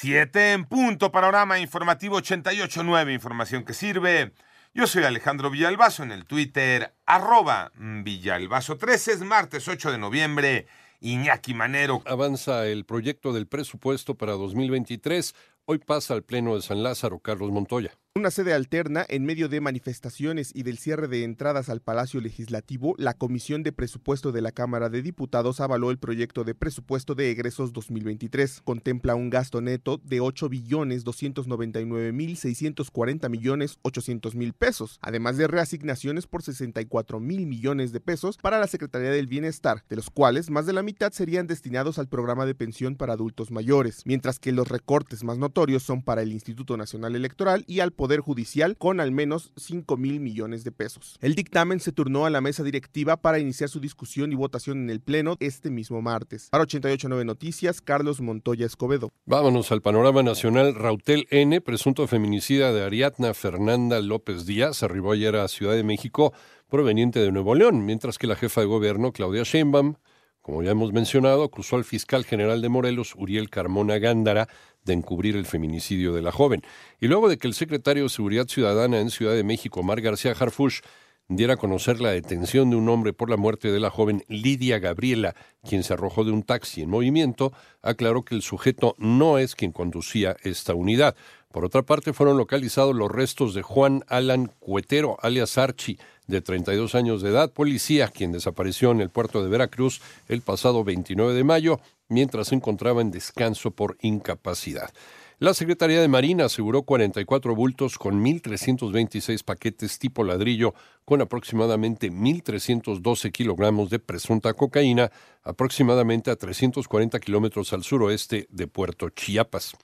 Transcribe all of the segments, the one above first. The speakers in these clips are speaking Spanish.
Siete en punto, panorama informativo 88.9, información que sirve. Yo soy Alejandro Villalbazo en el Twitter, arroba Villalbazo13, es martes 8 de noviembre. Iñaki Manero. Avanza el proyecto del presupuesto para 2023. Hoy pasa al Pleno de San Lázaro, Carlos Montoya. Una sede alterna en medio de manifestaciones y del cierre de entradas al Palacio Legislativo, la Comisión de Presupuesto de la Cámara de Diputados avaló el proyecto de presupuesto de egresos 2023. Contempla un gasto neto de 8 billones 299 mil 640 millones 800 mil pesos, además de reasignaciones por 64 mil millones de pesos para la Secretaría del Bienestar, de los cuales más de la mitad serían destinados al programa de pensión para adultos mayores, mientras que los recortes más notorios son para el Instituto Nacional Electoral y al Poder Judicial con al menos 5 mil millones de pesos. El dictamen se turnó a la mesa directiva para iniciar su discusión y votación en el Pleno este mismo martes. Para 889 Noticias, Carlos Montoya Escobedo. Vámonos al panorama nacional. Rautel N, presunto feminicida de Ariadna Fernanda López Díaz, arribó ayer a Ciudad de México proveniente de Nuevo León, mientras que la jefa de gobierno, Claudia Sheinbaum, como ya hemos mencionado, acusó al fiscal general de Morelos, Uriel Carmona Gándara, de encubrir el feminicidio de la joven. Y luego de que el secretario de Seguridad Ciudadana en Ciudad de México, Mar García Harfush, diera a conocer la detención de un hombre por la muerte de la joven Lidia Gabriela, quien se arrojó de un taxi en movimiento, aclaró que el sujeto no es quien conducía esta unidad. Por otra parte, fueron localizados los restos de Juan Alan Cuetero, alias Archi, de 32 años de edad, policía, quien desapareció en el puerto de Veracruz el pasado 29 de mayo, mientras se encontraba en descanso por incapacidad. La Secretaría de Marina aseguró 44 bultos con 1.326 paquetes tipo ladrillo con aproximadamente 1.312 kilogramos de presunta cocaína, aproximadamente a 340 kilómetros al suroeste de Puerto Chiapas.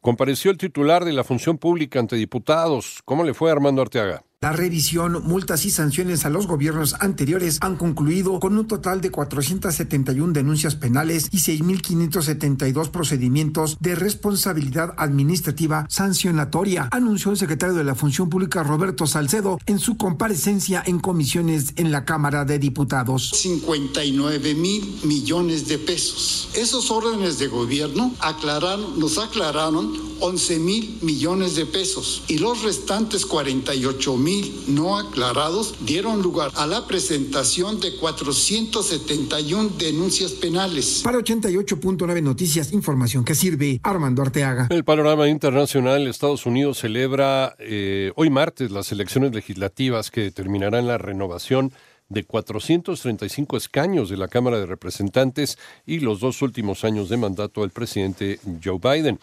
Compareció el titular de la función pública ante diputados. ¿Cómo le fue Armando Arteaga? La revisión, multas y sanciones a los gobiernos anteriores han concluido con un total de 471 denuncias penales y 6.572 procedimientos de responsabilidad administrativa sancionatoria, anunció el secretario de la Función Pública Roberto Salcedo en su comparecencia en comisiones en la Cámara de Diputados. 59 mil millones de pesos. Esos órdenes de gobierno aclararon, nos aclararon 11 mil millones de pesos y los restantes 48 mil no aclarados dieron lugar a la presentación de 471 denuncias penales. Para 88.9 Noticias, información que sirve Armando Arteaga. El panorama internacional, Estados Unidos celebra eh, hoy martes las elecciones legislativas que determinarán la renovación de 435 escaños de la Cámara de Representantes y los dos últimos años de mandato del presidente Joe Biden.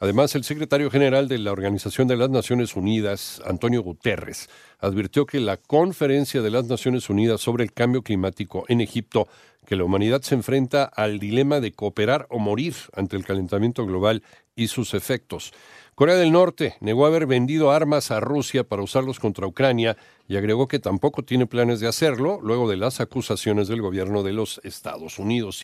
Además, el secretario general de la Organización de las Naciones Unidas, Antonio Guterres, advirtió que la Conferencia de las Naciones Unidas sobre el Cambio Climático en Egipto, que la humanidad se enfrenta al dilema de cooperar o morir ante el calentamiento global y sus efectos. Corea del Norte negó haber vendido armas a Rusia para usarlos contra Ucrania y agregó que tampoco tiene planes de hacerlo luego de las acusaciones del gobierno de los Estados Unidos.